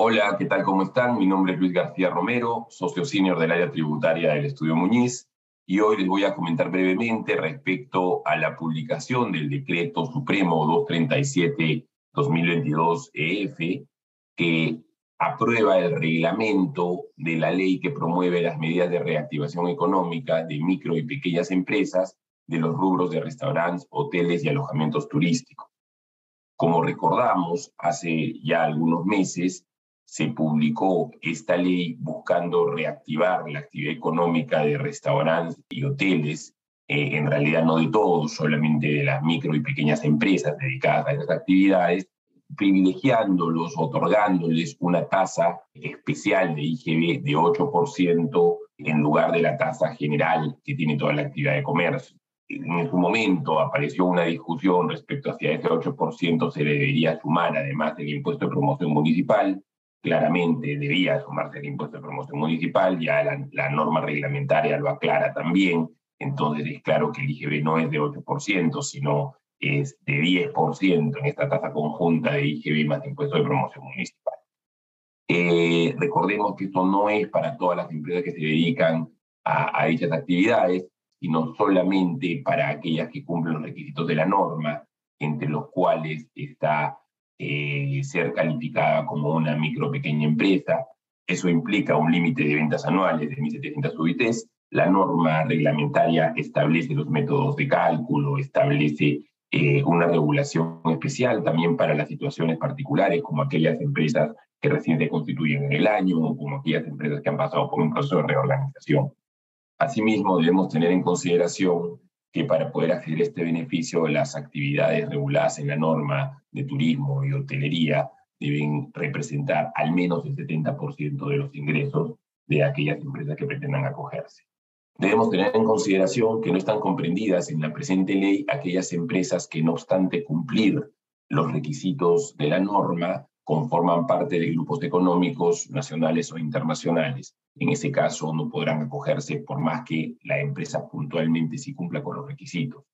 Hola, ¿qué tal? ¿Cómo están? Mi nombre es Luis García Romero, socio senior del área tributaria del Estudio Muñiz, y hoy les voy a comentar brevemente respecto a la publicación del Decreto Supremo 237-2022-EF, que aprueba el reglamento de la ley que promueve las medidas de reactivación económica de micro y pequeñas empresas de los rubros de restaurantes, hoteles y alojamientos turísticos. Como recordamos, hace ya algunos meses se publicó esta ley buscando reactivar la actividad económica de restaurantes y hoteles, eh, en realidad no de todos, solamente de las micro y pequeñas empresas dedicadas a esas actividades, privilegiándolos, otorgándoles una tasa especial de IGB de 8% en lugar de la tasa general que tiene toda la actividad de comercio. En su momento apareció una discusión respecto a si a ese 8% se le debería sumar, además del impuesto de promoción municipal. Claramente debía sumarse el impuesto de promoción municipal, ya la, norma reglamentaria lo aclara también. Entonces es claro que el IGB no es de 8%, sino es de 10% en esta tasa conjunta de IGB más impuesto de promoción municipal. Eh, recordemos que esto no es para todas las empresas que se dedican a, a, dichas actividades, sino solamente para aquellas que cumplen los requisitos de la norma, entre los cuales está eh, ser calificada como una micro pequeña empresa. Eso implica un límite de ventas anuales de 1.700 UITs. La norma reglamentaria establece los métodos de cálculo, establece eh, una regulación especial también para las situaciones particulares, como aquellas empresas que recién se constituyen en el año, o como aquellas empresas que han pasado por un proceso de reorganización. Asimismo, debemos tener en consideración que para poder acceder a este beneficio, las actividades reguladas en la norma de turismo y hotelería deben representar al menos el 70% de los ingresos de aquellas empresas que pretendan acogerse. Debemos tener en consideración que no están comprendidas en la presente ley aquellas empresas que, no obstante cumplir los requisitos de la norma, conforman parte de grupos económicos nacionales o internacionales. En ese caso, no podrán acogerse por más que la empresa puntualmente sí cumpla con los requisitos.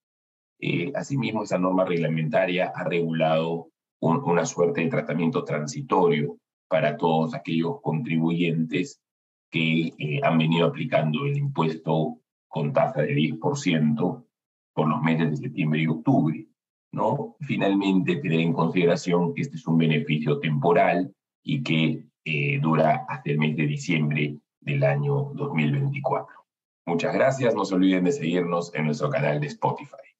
Eh, asimismo, esa norma reglamentaria ha regulado un, una suerte de tratamiento transitorio para todos aquellos contribuyentes que eh, han venido aplicando el impuesto con tasa de 10% por los meses de septiembre y octubre. ¿No? Finalmente, tener en consideración que este es un beneficio temporal y que eh, dura hasta el mes de diciembre del año 2024. Muchas gracias, no se olviden de seguirnos en nuestro canal de Spotify.